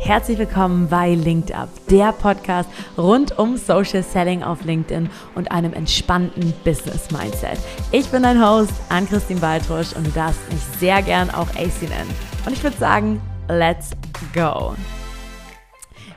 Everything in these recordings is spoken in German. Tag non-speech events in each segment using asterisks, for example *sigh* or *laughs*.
Herzlich willkommen bei Linked Up, der Podcast rund um Social Selling auf LinkedIn und einem entspannten Business Mindset. Ich bin dein Host, Ann-Christine Baltrusch und du darfst mich sehr gern auch AC nennen. Und ich würde sagen, let's go.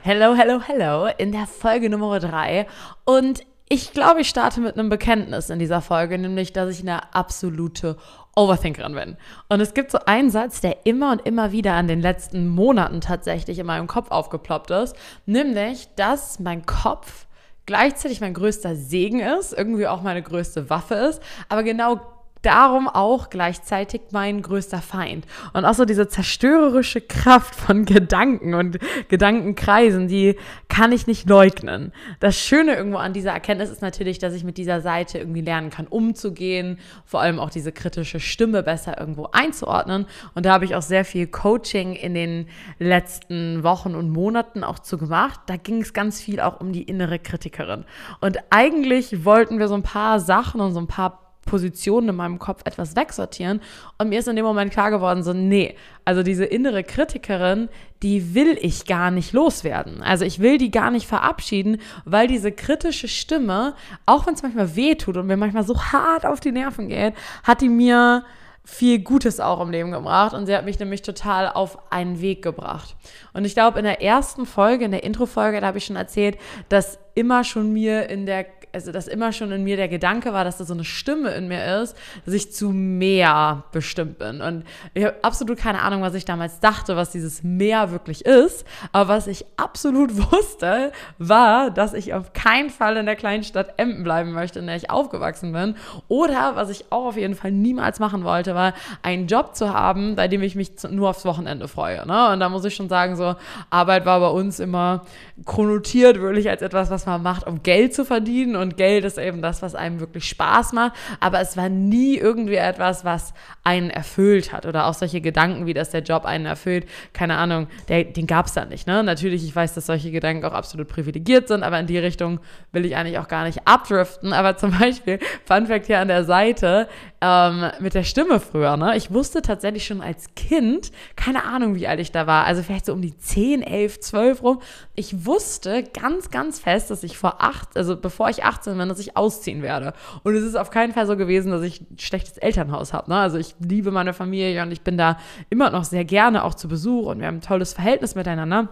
Hello, hello, hello in der Folge Nummer 3 und ich glaube, ich starte mit einem Bekenntnis in dieser Folge, nämlich, dass ich eine absolute Overthinkerin bin. Und es gibt so einen Satz, der immer und immer wieder an den letzten Monaten tatsächlich in meinem Kopf aufgeploppt ist, nämlich, dass mein Kopf gleichzeitig mein größter Segen ist, irgendwie auch meine größte Waffe ist, aber genau darum auch gleichzeitig mein größter Feind. Und auch so diese zerstörerische Kraft von Gedanken und Gedankenkreisen, die kann ich nicht leugnen. Das Schöne irgendwo an dieser Erkenntnis ist natürlich, dass ich mit dieser Seite irgendwie lernen kann, umzugehen, vor allem auch diese kritische Stimme besser irgendwo einzuordnen. Und da habe ich auch sehr viel Coaching in den letzten Wochen und Monaten auch zu gemacht. Da ging es ganz viel auch um die innere Kritikerin. Und eigentlich wollten wir so ein paar Sachen und so ein paar Positionen in meinem Kopf etwas wegsortieren. Und mir ist in dem Moment klar geworden, so, nee, also diese innere Kritikerin, die will ich gar nicht loswerden. Also ich will die gar nicht verabschieden, weil diese kritische Stimme, auch wenn es manchmal weh tut und mir manchmal so hart auf die Nerven geht, hat die mir viel Gutes auch im Leben gebracht und sie hat mich nämlich total auf einen Weg gebracht. Und ich glaube, in der ersten Folge, in der Intro-Folge, da habe ich schon erzählt, dass immer schon mir in der also dass immer schon in mir der Gedanke war, dass da so eine Stimme in mir ist, dass ich zu mehr bestimmt bin. Und ich habe absolut keine Ahnung, was ich damals dachte, was dieses mehr wirklich ist. Aber was ich absolut *laughs* wusste, war, dass ich auf keinen Fall in der kleinen Stadt Emden bleiben möchte, in der ich aufgewachsen bin. Oder was ich auch auf jeden Fall niemals machen wollte, war einen Job zu haben, bei dem ich mich nur aufs Wochenende freue. Ne? Und da muss ich schon sagen, so Arbeit war bei uns immer konnotiert wirklich als etwas, was man macht, um Geld zu verdienen und Geld ist eben das, was einem wirklich Spaß macht, aber es war nie irgendwie etwas, was einen erfüllt hat oder auch solche Gedanken, wie dass der Job einen erfüllt, keine Ahnung, der, den gab es da nicht. Ne? Natürlich, ich weiß, dass solche Gedanken auch absolut privilegiert sind, aber in die Richtung will ich eigentlich auch gar nicht abdriften, aber *laughs* zum Beispiel, Fun Fact hier an der Seite, ähm, mit der Stimme früher, ne? ich wusste tatsächlich schon als Kind, keine Ahnung, wie alt ich da war, also vielleicht so um die 10, 11, 12 rum, ich wusste ganz, ganz fest, dass ich vor acht, also bevor ich 18 bin, dass ich ausziehen werde. Und es ist auf keinen Fall so gewesen, dass ich ein schlechtes Elternhaus habe. Ne? Also ich liebe meine Familie und ich bin da immer noch sehr gerne auch zu Besuch und wir haben ein tolles Verhältnis miteinander.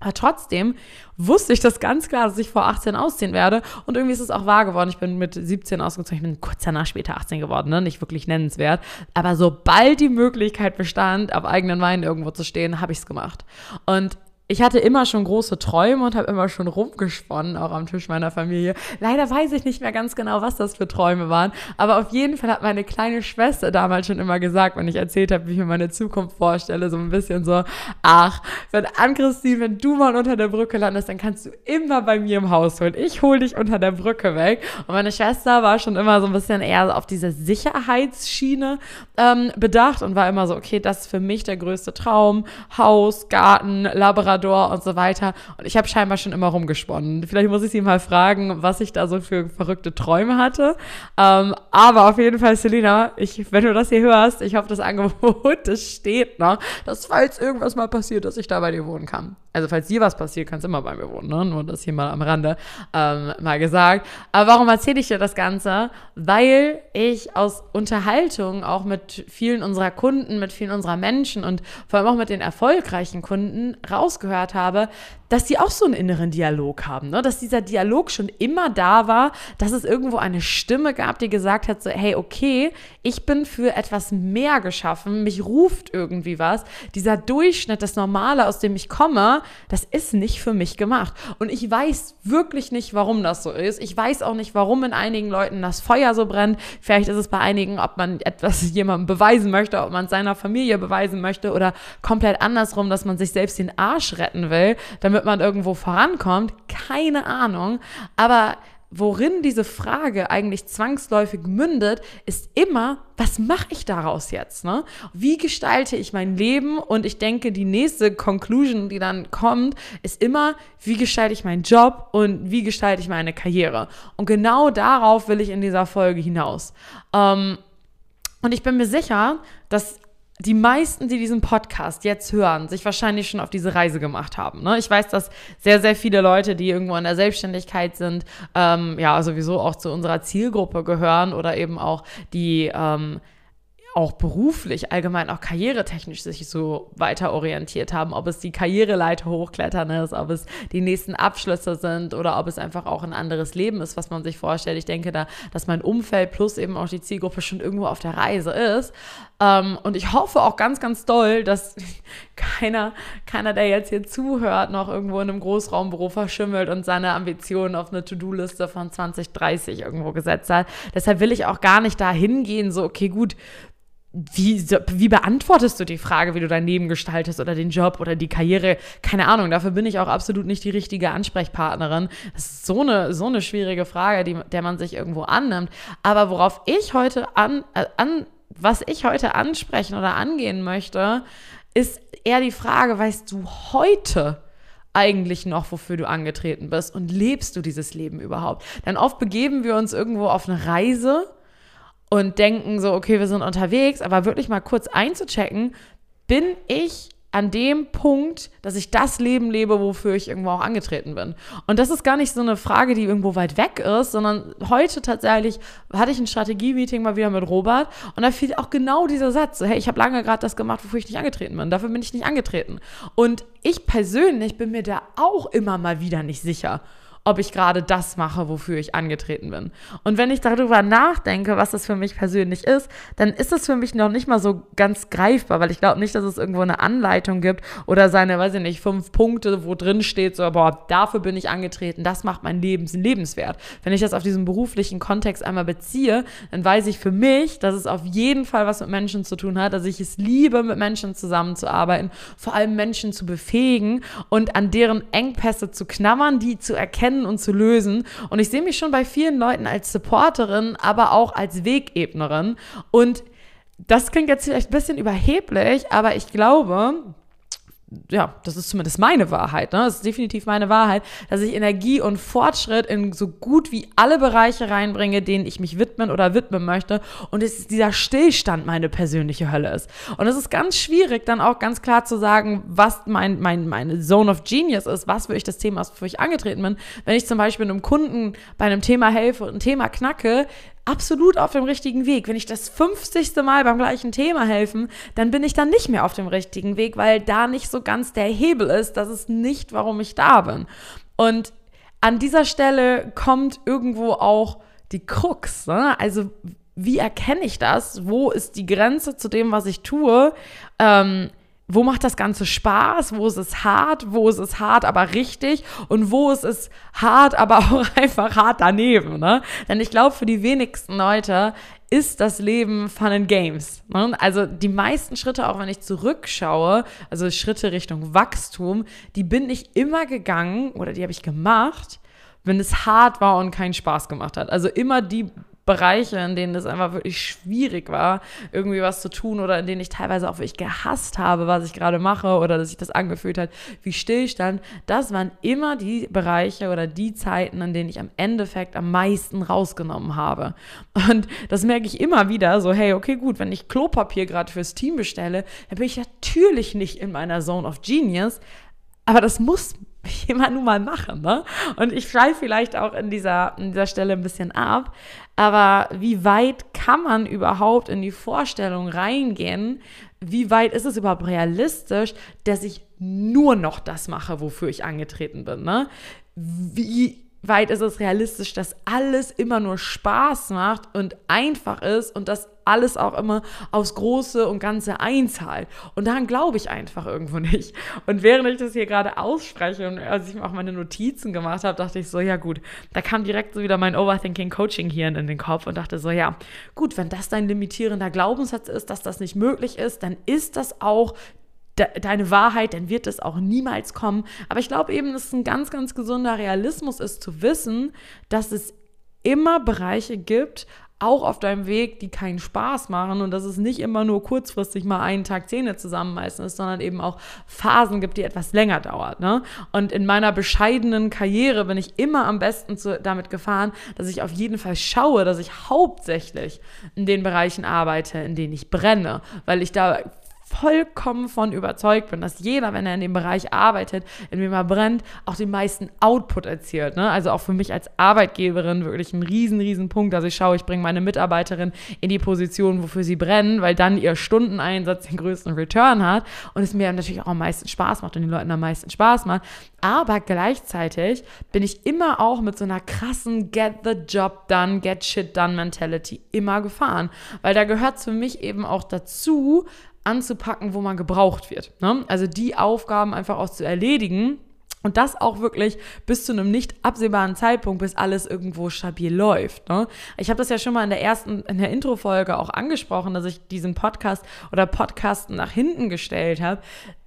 Aber trotzdem wusste ich das ganz klar, dass ich vor 18 ausziehen werde. Und irgendwie ist es auch wahr geworden. Ich bin mit 17 ausgezogen. Ich bin kurz danach später 18 geworden, ne? Nicht wirklich nennenswert. Aber sobald die Möglichkeit bestand, auf eigenen Weinen irgendwo zu stehen, habe ich es gemacht. Und ich hatte immer schon große Träume und habe immer schon rumgesponnen, auch am Tisch meiner Familie. Leider weiß ich nicht mehr ganz genau, was das für Träume waren, aber auf jeden Fall hat meine kleine Schwester damals schon immer gesagt, wenn ich erzählt habe, wie ich mir meine Zukunft vorstelle, so ein bisschen so, ach, wenn Ann-Christine, wenn du mal unter der Brücke landest, dann kannst du immer bei mir im Haus holen. Ich hole dich unter der Brücke weg. Und meine Schwester war schon immer so ein bisschen eher auf diese Sicherheitsschiene ähm, bedacht und war immer so, okay, das ist für mich der größte Traum. Haus, Garten, Laboratorium, Labrador und so weiter. Und ich habe scheinbar schon immer rumgesponnen. Vielleicht muss ich sie mal fragen, was ich da so für verrückte Träume hatte. Ähm, aber auf jeden Fall, Selina, ich, wenn du das hier hörst, ich hoffe, das Angebot, *laughs* das steht noch, dass falls irgendwas mal passiert, dass ich da bei dir wohnen kann. Also falls dir was passiert, kannst du immer bei mir wohnen, ne? Nur das hier mal am Rande ähm, mal gesagt. Aber warum erzähle ich dir das Ganze? Weil ich aus Unterhaltung auch mit vielen unserer Kunden, mit vielen unserer Menschen und vor allem auch mit den erfolgreichen Kunden rausgehört habe, dass die auch so einen inneren Dialog haben, ne? dass dieser Dialog schon immer da war, dass es irgendwo eine Stimme gab, die gesagt hat, so, hey, okay, ich bin für etwas mehr geschaffen, mich ruft irgendwie was. Dieser Durchschnitt, das Normale, aus dem ich komme, das ist nicht für mich gemacht. Und ich weiß wirklich nicht, warum das so ist. Ich weiß auch nicht, warum in einigen Leuten das Feuer so brennt. Vielleicht ist es bei einigen, ob man etwas *laughs* jemandem beweisen möchte, ob man seiner Familie beweisen möchte oder komplett andersrum, dass man sich selbst den Arsch retten will, damit man irgendwo vorankommt, keine Ahnung. Aber worin diese Frage eigentlich zwangsläufig mündet, ist immer, was mache ich daraus jetzt? Ne? Wie gestalte ich mein Leben? Und ich denke, die nächste Conclusion, die dann kommt, ist immer, wie gestalte ich meinen Job und wie gestalte ich meine Karriere? Und genau darauf will ich in dieser Folge hinaus. Ähm, und ich bin mir sicher, dass die meisten, die diesen Podcast jetzt hören, sich wahrscheinlich schon auf diese Reise gemacht haben. Ne? Ich weiß, dass sehr, sehr viele Leute, die irgendwo in der Selbstständigkeit sind, ähm, ja, sowieso auch zu unserer Zielgruppe gehören oder eben auch die ähm, auch beruflich, allgemein auch karrieretechnisch sich so weiter orientiert haben, ob es die Karriereleiter hochklettern ist, ob es die nächsten Abschlüsse sind oder ob es einfach auch ein anderes Leben ist, was man sich vorstellt. Ich denke da, dass mein Umfeld plus eben auch die Zielgruppe schon irgendwo auf der Reise ist. Ähm, und ich hoffe auch ganz, ganz doll, dass *laughs* keiner, keiner, der jetzt hier zuhört, noch irgendwo in einem Großraumbüro verschimmelt und seine Ambitionen auf eine To-Do-Liste von 2030 irgendwo gesetzt hat. Deshalb will ich auch gar nicht da hingehen, so, okay, gut, wie, wie beantwortest du die Frage, wie du dein Leben gestaltest oder den Job oder die Karriere? Keine Ahnung, dafür bin ich auch absolut nicht die richtige Ansprechpartnerin. Das ist so eine, so eine schwierige Frage, die, der man sich irgendwo annimmt. Aber worauf ich heute an, äh, an, was ich heute ansprechen oder angehen möchte, ist eher die Frage, weißt du heute, eigentlich noch, wofür du angetreten bist und lebst du dieses Leben überhaupt? Denn oft begeben wir uns irgendwo auf eine Reise und denken so, okay, wir sind unterwegs, aber wirklich mal kurz einzuchecken, bin ich an dem Punkt, dass ich das Leben lebe, wofür ich irgendwo auch angetreten bin. Und das ist gar nicht so eine Frage, die irgendwo weit weg ist, sondern heute tatsächlich hatte ich ein Strategie-Meeting mal wieder mit Robert und da fiel auch genau dieser Satz, so, hey, ich habe lange gerade das gemacht, wofür ich nicht angetreten bin. Dafür bin ich nicht angetreten. Und ich persönlich bin mir da auch immer mal wieder nicht sicher ob ich gerade das mache, wofür ich angetreten bin. Und wenn ich darüber nachdenke, was das für mich persönlich ist, dann ist das für mich noch nicht mal so ganz greifbar, weil ich glaube nicht, dass es irgendwo eine Anleitung gibt oder seine, weiß ich nicht, fünf Punkte, wo drin steht, so, boah, dafür bin ich angetreten, das macht mein Leben lebenswert. Wenn ich das auf diesen beruflichen Kontext einmal beziehe, dann weiß ich für mich, dass es auf jeden Fall was mit Menschen zu tun hat, dass ich es liebe, mit Menschen zusammenzuarbeiten, vor allem Menschen zu befähigen und an deren Engpässe zu knabbern, die zu erkennen, erkennen und zu lösen. Und ich sehe mich schon bei vielen Leuten als Supporterin, aber auch als Wegebnerin. Und das klingt jetzt vielleicht ein bisschen überheblich, aber ich glaube, ja, das ist zumindest meine Wahrheit, ne? Das ist definitiv meine Wahrheit, dass ich Energie und Fortschritt in so gut wie alle Bereiche reinbringe, denen ich mich widmen oder widmen möchte. Und es dieser Stillstand meine persönliche Hölle ist. Und es ist ganz schwierig, dann auch ganz klar zu sagen, was mein, mein, meine Zone of Genius ist, was für ich das Thema ist, wofür ich angetreten bin. Wenn ich zum Beispiel einem Kunden bei einem Thema helfe und ein Thema knacke, absolut auf dem richtigen Weg. Wenn ich das 50. Mal beim gleichen Thema helfen, dann bin ich dann nicht mehr auf dem richtigen Weg, weil da nicht so ganz der Hebel ist. Das ist nicht, warum ich da bin. Und an dieser Stelle kommt irgendwo auch die Krux. Ne? Also wie erkenne ich das? Wo ist die Grenze zu dem, was ich tue? Ähm, wo macht das Ganze Spaß, wo ist es hart, wo ist es hart, aber richtig und wo ist es hart, *laughs* aber auch einfach hart daneben. Ne? Denn ich glaube, für die wenigsten Leute ist das Leben Fun and Games. Ne? Also die meisten Schritte, auch wenn ich zurückschaue, also Schritte Richtung Wachstum, die bin ich immer gegangen oder die habe ich gemacht, wenn es hart war und keinen Spaß gemacht hat. Also immer die Bereiche, in denen es einfach wirklich schwierig war, irgendwie was zu tun oder in denen ich teilweise auch wirklich gehasst habe, was ich gerade mache oder dass sich das angefühlt hat wie Stillstand, das waren immer die Bereiche oder die Zeiten, in denen ich am Endeffekt am meisten rausgenommen habe. Und das merke ich immer wieder, so hey, okay, gut, wenn ich Klopapier gerade fürs Team bestelle, dann bin ich natürlich nicht in meiner Zone of Genius, aber das muss *laughs* jemand nun mal machen, ne? Und ich schreibe vielleicht auch in dieser, in dieser Stelle ein bisschen ab, aber wie weit kann man überhaupt in die Vorstellung reingehen? Wie weit ist es überhaupt realistisch, dass ich nur noch das mache, wofür ich angetreten bin, ne? Wie weit ist es realistisch, dass alles immer nur Spaß macht und einfach ist und dass alles auch immer aufs Große und Ganze einzahlt. Und daran glaube ich einfach irgendwo nicht. Und während ich das hier gerade ausspreche und als ich mir auch meine Notizen gemacht habe, dachte ich so, ja gut, da kam direkt so wieder mein Overthinking Coaching hier in den Kopf und dachte so, ja gut, wenn das dein limitierender Glaubenssatz ist, dass das nicht möglich ist, dann ist das auch deine Wahrheit, dann wird es auch niemals kommen. Aber ich glaube eben, dass es ein ganz, ganz gesunder Realismus ist, zu wissen, dass es immer Bereiche gibt, auch auf deinem Weg, die keinen Spaß machen und dass es nicht immer nur kurzfristig mal einen Tag Zähne zusammenmeißen ist, sondern eben auch Phasen gibt, die etwas länger dauert. Ne? Und in meiner bescheidenen Karriere bin ich immer am besten zu, damit gefahren, dass ich auf jeden Fall schaue, dass ich hauptsächlich in den Bereichen arbeite, in denen ich brenne, weil ich da vollkommen von überzeugt bin, dass jeder, wenn er in dem Bereich arbeitet, in dem er brennt, auch den meisten Output erzielt. Ne? Also auch für mich als Arbeitgeberin wirklich ein riesen, riesen Punkt, dass ich schaue, ich bringe meine Mitarbeiterin in die Position, wofür sie brennen, weil dann ihr Stundeneinsatz den größten Return hat und es mir natürlich auch am meisten Spaß macht und den Leuten am meisten Spaß macht. Aber gleichzeitig bin ich immer auch mit so einer krassen Get the Job done, Get Shit done Mentality immer gefahren. Weil da gehört es für mich eben auch dazu, anzupacken, wo man gebraucht wird. Ne? Also die Aufgaben einfach auch zu erledigen. Und das auch wirklich bis zu einem nicht absehbaren Zeitpunkt, bis alles irgendwo stabil läuft. Ne? Ich habe das ja schon mal in der ersten, in der Intro-Folge auch angesprochen, dass ich diesen Podcast oder Podcasten nach hinten gestellt habe,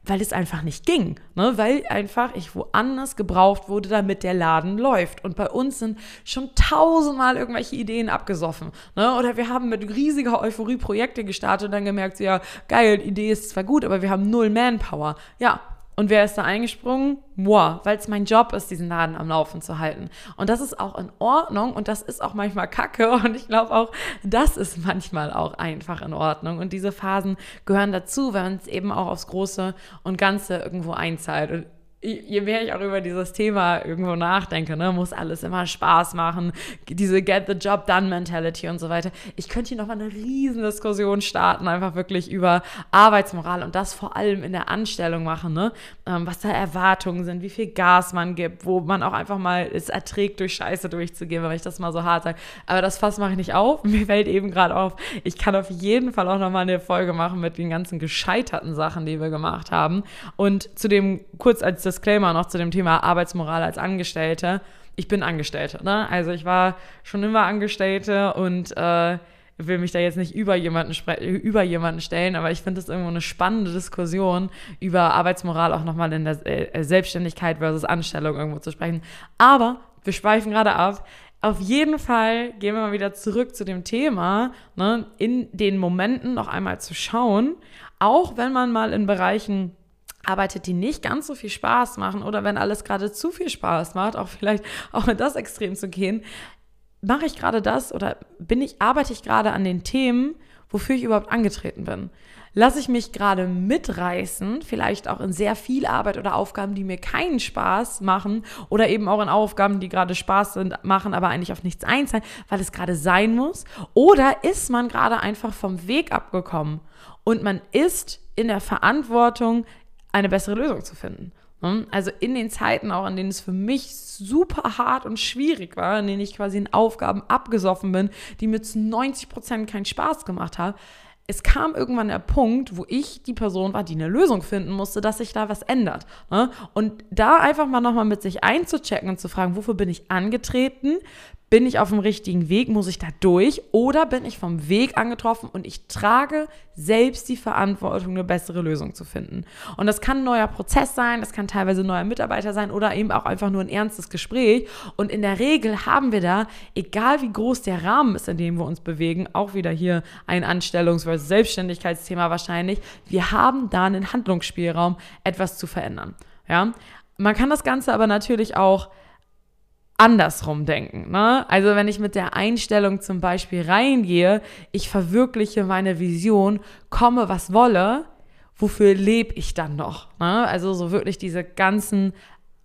weil es einfach nicht ging, ne? weil einfach ich woanders gebraucht wurde, damit der Laden läuft. Und bei uns sind schon tausendmal irgendwelche Ideen abgesoffen. Ne? Oder wir haben mit riesiger Euphorie Projekte gestartet und dann gemerkt, ja, geil, Idee ist zwar gut, aber wir haben null Manpower. Ja, und wer ist da eingesprungen? Moi, weil es mein Job ist, diesen Laden am Laufen zu halten. Und das ist auch in Ordnung und das ist auch manchmal Kacke *laughs* und ich glaube auch, das ist manchmal auch einfach in Ordnung. Und diese Phasen gehören dazu, wenn man es eben auch aufs Große und Ganze irgendwo einzahlt. Und je mehr ich auch über dieses Thema irgendwo nachdenke, ne, muss alles immer Spaß machen, diese Get the Job Done Mentality und so weiter. Ich könnte hier nochmal eine riesen Diskussion starten, einfach wirklich über Arbeitsmoral und das vor allem in der Anstellung machen, ne? Ähm, was da Erwartungen sind, wie viel Gas man gibt, wo man auch einfach mal es erträgt, durch Scheiße durchzugehen, wenn ich das mal so hart sage. Aber das Fass mache ich nicht auf. *laughs* Mir fällt eben gerade auf, ich kann auf jeden Fall auch nochmal eine Folge machen mit den ganzen gescheiterten Sachen, die wir gemacht haben. Und zu dem kurz als Disclaimer noch zu dem Thema Arbeitsmoral als Angestellte. Ich bin Angestellte, ne? Also ich war schon immer Angestellte und äh, will mich da jetzt nicht über jemanden, über jemanden stellen, aber ich finde das irgendwo eine spannende Diskussion über Arbeitsmoral auch nochmal in der äh, Selbstständigkeit versus Anstellung irgendwo zu sprechen. Aber wir schweifen gerade ab. Auf jeden Fall gehen wir mal wieder zurück zu dem Thema, ne, in den Momenten noch einmal zu schauen, auch wenn man mal in Bereichen arbeitet, die nicht ganz so viel Spaß machen oder wenn alles gerade zu viel Spaß macht, auch vielleicht auch in das Extrem zu gehen, mache ich gerade das oder bin ich, arbeite ich gerade an den Themen, wofür ich überhaupt angetreten bin? Lasse ich mich gerade mitreißen, vielleicht auch in sehr viel Arbeit oder Aufgaben, die mir keinen Spaß machen oder eben auch in Aufgaben, die gerade Spaß sind, machen, aber eigentlich auf nichts einzahlen, weil es gerade sein muss? Oder ist man gerade einfach vom Weg abgekommen und man ist in der Verantwortung, eine bessere Lösung zu finden. Ne? Also in den Zeiten auch, in denen es für mich super hart und schwierig war, in denen ich quasi in Aufgaben abgesoffen bin, die mir zu 90 Prozent keinen Spaß gemacht haben, es kam irgendwann der Punkt, wo ich die Person war, die eine Lösung finden musste, dass sich da was ändert. Ne? Und da einfach mal nochmal mit sich einzuchecken und zu fragen, wofür bin ich angetreten? Bin ich auf dem richtigen Weg? Muss ich da durch? Oder bin ich vom Weg angetroffen und ich trage selbst die Verantwortung, eine bessere Lösung zu finden? Und das kann ein neuer Prozess sein, das kann teilweise ein neuer Mitarbeiter sein oder eben auch einfach nur ein ernstes Gespräch. Und in der Regel haben wir da, egal wie groß der Rahmen ist, in dem wir uns bewegen, auch wieder hier ein Anstellungs- versus Selbstständigkeitsthema wahrscheinlich, wir haben da einen Handlungsspielraum, etwas zu verändern. Ja? Man kann das Ganze aber natürlich auch andersrum denken. Ne? Also wenn ich mit der Einstellung zum Beispiel reingehe, ich verwirkliche meine Vision, komme was wolle, wofür lebe ich dann noch? Ne? Also so wirklich diese ganzen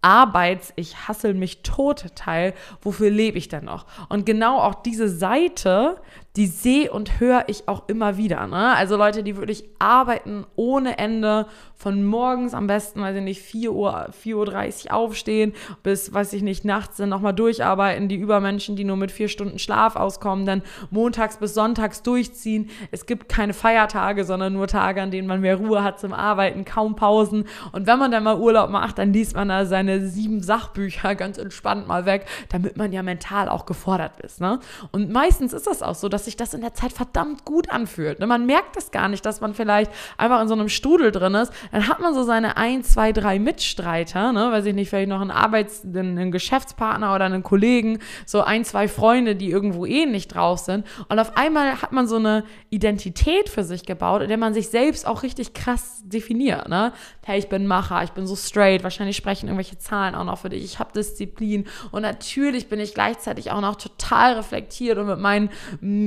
Arbeits-, ich hassel mich tot Teil, wofür lebe ich denn noch? Und genau auch diese Seite, die sehe und höre ich auch immer wieder. Ne? Also Leute, die wirklich arbeiten ohne Ende, von morgens am besten, weiß ich nicht, 4 Uhr, 4.30 Uhr aufstehen, bis, weiß ich nicht, nachts dann nochmal durcharbeiten, die Übermenschen, die nur mit vier Stunden Schlaf auskommen, dann montags bis sonntags durchziehen. Es gibt keine Feiertage, sondern nur Tage, an denen man mehr Ruhe hat zum Arbeiten, kaum Pausen. Und wenn man dann mal Urlaub macht, dann liest man da seine sieben Sachbücher *laughs* ganz entspannt mal weg, damit man ja mental auch gefordert ist. Ne? Und meistens ist das auch so, dass dass sich das in der Zeit verdammt gut anfühlt. Ne? Man merkt es gar nicht, dass man vielleicht einfach in so einem Strudel drin ist. dann hat man so seine ein, zwei, drei Mitstreiter, ne, weiß ich nicht, vielleicht noch einen Arbeits-, einen Geschäftspartner oder einen Kollegen, so ein, zwei Freunde, die irgendwo ähnlich drauf sind. Und auf einmal hat man so eine Identität für sich gebaut, in der man sich selbst auch richtig krass definiert, ne? Hey, ich bin Macher, ich bin so straight, wahrscheinlich sprechen irgendwelche Zahlen auch noch für dich, ich habe Disziplin und natürlich bin ich gleichzeitig auch noch total reflektiert und mit meinen,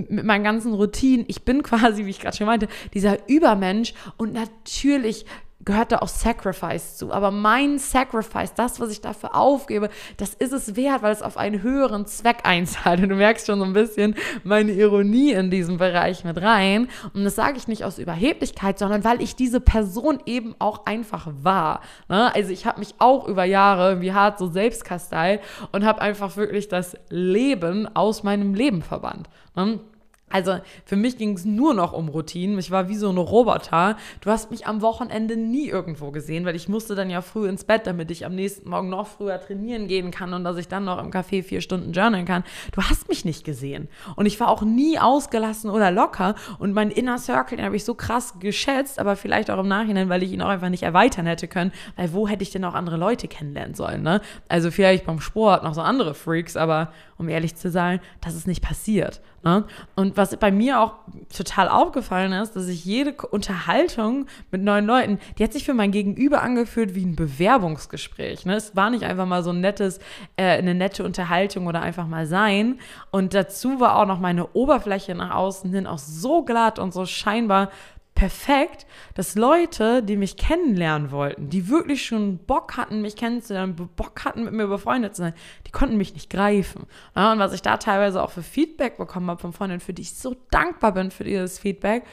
mit meinen ganzen Routinen, ich bin quasi, wie ich gerade schon meinte, dieser Übermensch und natürlich gehört da auch Sacrifice zu. Aber mein Sacrifice, das, was ich dafür aufgebe, das ist es wert, weil es auf einen höheren Zweck einzahlt. Und *laughs* du merkst schon so ein bisschen meine Ironie in diesem Bereich mit rein. Und das sage ich nicht aus Überheblichkeit, sondern weil ich diese Person eben auch einfach war. Ne? Also ich habe mich auch über Jahre wie hart so selbst kasteilt und habe einfach wirklich das Leben aus meinem Leben verbannt. Ne? Also für mich ging es nur noch um Routinen. Ich war wie so ein Roboter. Du hast mich am Wochenende nie irgendwo gesehen, weil ich musste dann ja früh ins Bett, damit ich am nächsten Morgen noch früher trainieren gehen kann und dass ich dann noch im Café vier Stunden journalen kann. Du hast mich nicht gesehen. Und ich war auch nie ausgelassen oder locker. Und mein Inner Circle, den habe ich so krass geschätzt, aber vielleicht auch im Nachhinein, weil ich ihn auch einfach nicht erweitern hätte können. Weil wo hätte ich denn auch andere Leute kennenlernen sollen? Ne? Also vielleicht beim Sport noch so andere Freaks, aber um ehrlich zu sein, das ist nicht passiert. Ne? Und was bei mir auch total aufgefallen ist, dass ich jede Unterhaltung mit neuen Leuten, die hat sich für mein Gegenüber angefühlt wie ein Bewerbungsgespräch. Ne? Es war nicht einfach mal so ein nettes, äh, eine nette Unterhaltung oder einfach mal sein. Und dazu war auch noch meine Oberfläche nach außen hin auch so glatt und so scheinbar perfekt, dass Leute, die mich kennenlernen wollten, die wirklich schon Bock hatten, mich kennenzulernen, Bock hatten, mit mir befreundet zu sein, die konnten mich nicht greifen. Und was ich da teilweise auch für Feedback bekommen habe von Freundinnen, für die ich so dankbar bin für dieses Feedback,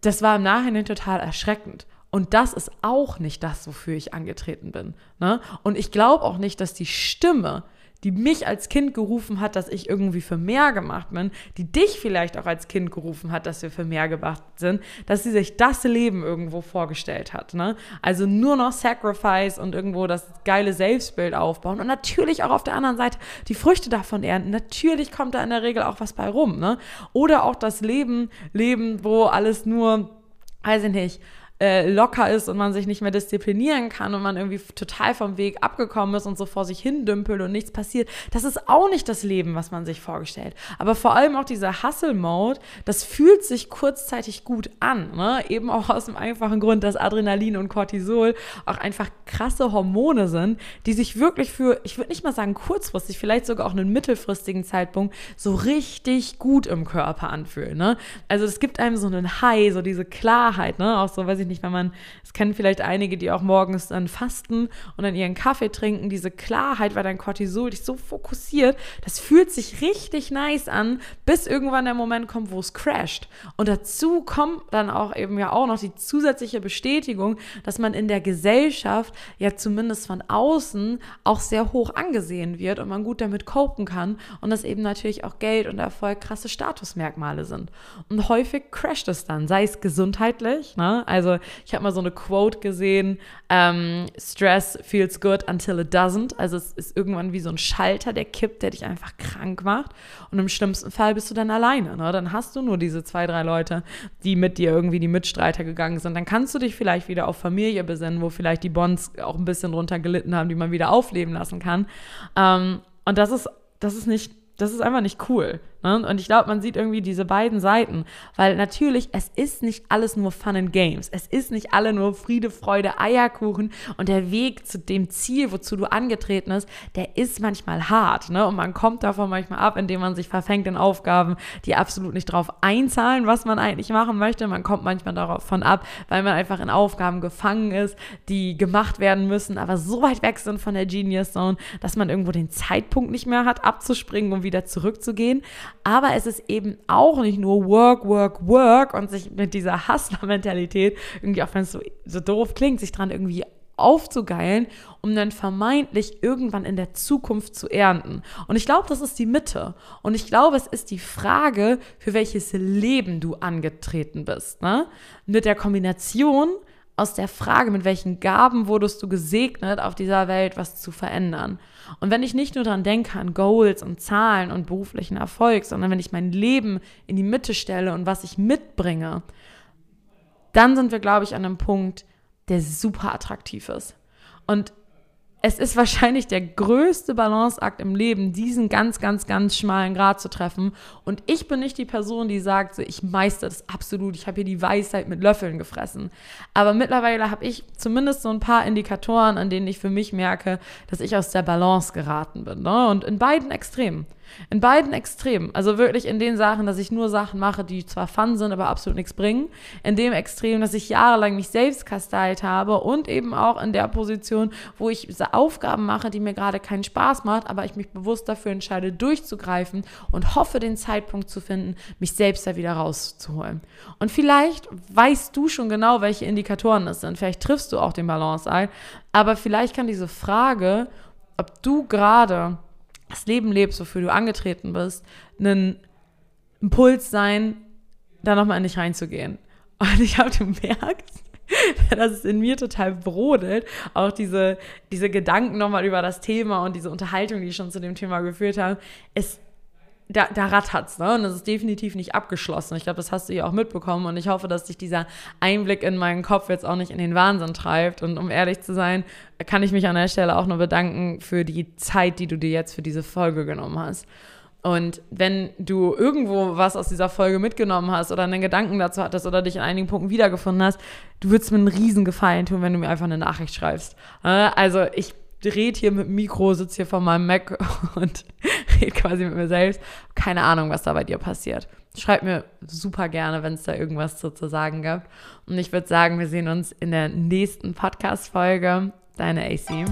das war im Nachhinein total erschreckend. Und das ist auch nicht das, wofür ich angetreten bin. Ne? Und ich glaube auch nicht, dass die Stimme, die mich als Kind gerufen hat, dass ich irgendwie für mehr gemacht bin, die dich vielleicht auch als Kind gerufen hat, dass wir für mehr gemacht sind, dass sie sich das Leben irgendwo vorgestellt hat. Ne? Also nur noch Sacrifice und irgendwo das geile Selbstbild aufbauen und natürlich auch auf der anderen Seite die Früchte davon ernten. Natürlich kommt da in der Regel auch was bei rum. Ne? Oder auch das Leben leben, wo alles nur, weiß ich nicht, äh, locker ist und man sich nicht mehr disziplinieren kann und man irgendwie total vom Weg abgekommen ist und so vor sich hin dümpelt und nichts passiert. Das ist auch nicht das Leben, was man sich vorgestellt. Aber vor allem auch dieser Hustle-Mode, das fühlt sich kurzzeitig gut an. Ne? Eben auch aus dem einfachen Grund, dass Adrenalin und Cortisol auch einfach krasse Hormone sind, die sich wirklich für, ich würde nicht mal sagen kurzfristig, vielleicht sogar auch einen mittelfristigen Zeitpunkt so richtig gut im Körper anfühlen. Ne? Also es gibt einem so einen High, so diese Klarheit, ne? auch so, weiß ich ich nicht, wenn man, es kennen vielleicht einige, die auch morgens dann fasten und dann ihren Kaffee trinken, diese Klarheit, weil dein Cortisol dich so fokussiert, das fühlt sich richtig nice an, bis irgendwann der Moment kommt, wo es crasht. Und dazu kommt dann auch eben ja auch noch die zusätzliche Bestätigung, dass man in der Gesellschaft ja zumindest von außen auch sehr hoch angesehen wird und man gut damit copen kann und dass eben natürlich auch Geld und Erfolg krasse Statusmerkmale sind. Und häufig crasht es dann, sei es gesundheitlich, ne? also ich habe mal so eine Quote gesehen, ähm, Stress feels good until it doesn't. Also es ist irgendwann wie so ein Schalter, der kippt, der dich einfach krank macht. Und im schlimmsten Fall bist du dann alleine. Ne? Dann hast du nur diese zwei, drei Leute, die mit dir irgendwie die Mitstreiter gegangen sind. Dann kannst du dich vielleicht wieder auf Familie besinnen, wo vielleicht die Bonds auch ein bisschen drunter gelitten haben, die man wieder aufleben lassen kann. Ähm, und das ist, das ist nicht, das ist einfach nicht cool. Ne? Und ich glaube, man sieht irgendwie diese beiden Seiten, weil natürlich, es ist nicht alles nur Fun and Games. Es ist nicht alle nur Friede, Freude, Eierkuchen und der Weg zu dem Ziel, wozu du angetreten bist, der ist manchmal hart. Ne? Und man kommt davon manchmal ab, indem man sich verfängt in Aufgaben, die absolut nicht drauf einzahlen, was man eigentlich machen möchte. Man kommt manchmal davon ab, weil man einfach in Aufgaben gefangen ist, die gemacht werden müssen, aber so weit weg sind von der Genius Zone, dass man irgendwo den Zeitpunkt nicht mehr hat, abzuspringen und wieder zurückzugehen. Aber es ist eben auch nicht nur Work, Work, Work und sich mit dieser Hustler-Mentalität irgendwie, auch wenn es so, so doof klingt, sich dran irgendwie aufzugeilen, um dann vermeintlich irgendwann in der Zukunft zu ernten. Und ich glaube, das ist die Mitte. Und ich glaube, es ist die Frage, für welches Leben du angetreten bist. Ne? Mit der Kombination aus der Frage, mit welchen Gaben wurdest du gesegnet, auf dieser Welt was zu verändern. Und wenn ich nicht nur daran denke, an Goals und Zahlen und beruflichen Erfolg, sondern wenn ich mein Leben in die Mitte stelle und was ich mitbringe, dann sind wir, glaube ich, an einem Punkt, der super attraktiv ist. Und es ist wahrscheinlich der größte Balanceakt im Leben, diesen ganz, ganz, ganz schmalen Grad zu treffen. Und ich bin nicht die Person, die sagt, ich meister das absolut, ich habe hier die Weisheit mit Löffeln gefressen. Aber mittlerweile habe ich zumindest so ein paar Indikatoren, an denen ich für mich merke, dass ich aus der Balance geraten bin. Ne? Und in beiden Extremen. In beiden Extremen. Also wirklich in den Sachen, dass ich nur Sachen mache, die zwar fun sind, aber absolut nichts bringen. In dem Extrem, dass ich jahrelang mich selbst kasteilt habe und eben auch in der Position, wo ich Aufgaben mache, die mir gerade keinen Spaß macht, aber ich mich bewusst dafür entscheide, durchzugreifen und hoffe, den Zeitpunkt zu finden, mich selbst da wieder rauszuholen. Und vielleicht weißt du schon genau, welche Indikatoren das sind. Vielleicht triffst du auch den Balance ein. Aber vielleicht kann diese Frage, ob du gerade das Leben lebst, wofür du angetreten bist, ein Impuls sein, da nochmal in dich reinzugehen. *laughs* Und ich habe, du merkst, *laughs* dass es in mir total brodelt, auch diese, diese Gedanken nochmal über das Thema und diese Unterhaltung, die ich schon zu dem Thema geführt habe. Es da, da rattert's, ne? Und das ist definitiv nicht abgeschlossen. Ich glaube, das hast du ja auch mitbekommen. Und ich hoffe, dass dich dieser Einblick in meinen Kopf jetzt auch nicht in den Wahnsinn treibt. Und um ehrlich zu sein, kann ich mich an der Stelle auch nur bedanken für die Zeit, die du dir jetzt für diese Folge genommen hast. Und wenn du irgendwo was aus dieser Folge mitgenommen hast oder einen Gedanken dazu hattest oder dich in einigen Punkten wiedergefunden hast, du würdest mir einen riesen Gefallen tun, wenn du mir einfach eine Nachricht schreibst. Also ich rede hier mit dem Mikro, sitze hier vor meinem Mac *laughs* und rede quasi mit mir selbst. Keine Ahnung, was da bei dir passiert. Schreib mir super gerne, wenn es da irgendwas zu, zu sagen gibt. Und ich würde sagen, wir sehen uns in der nächsten Podcast-Folge. Deine AC.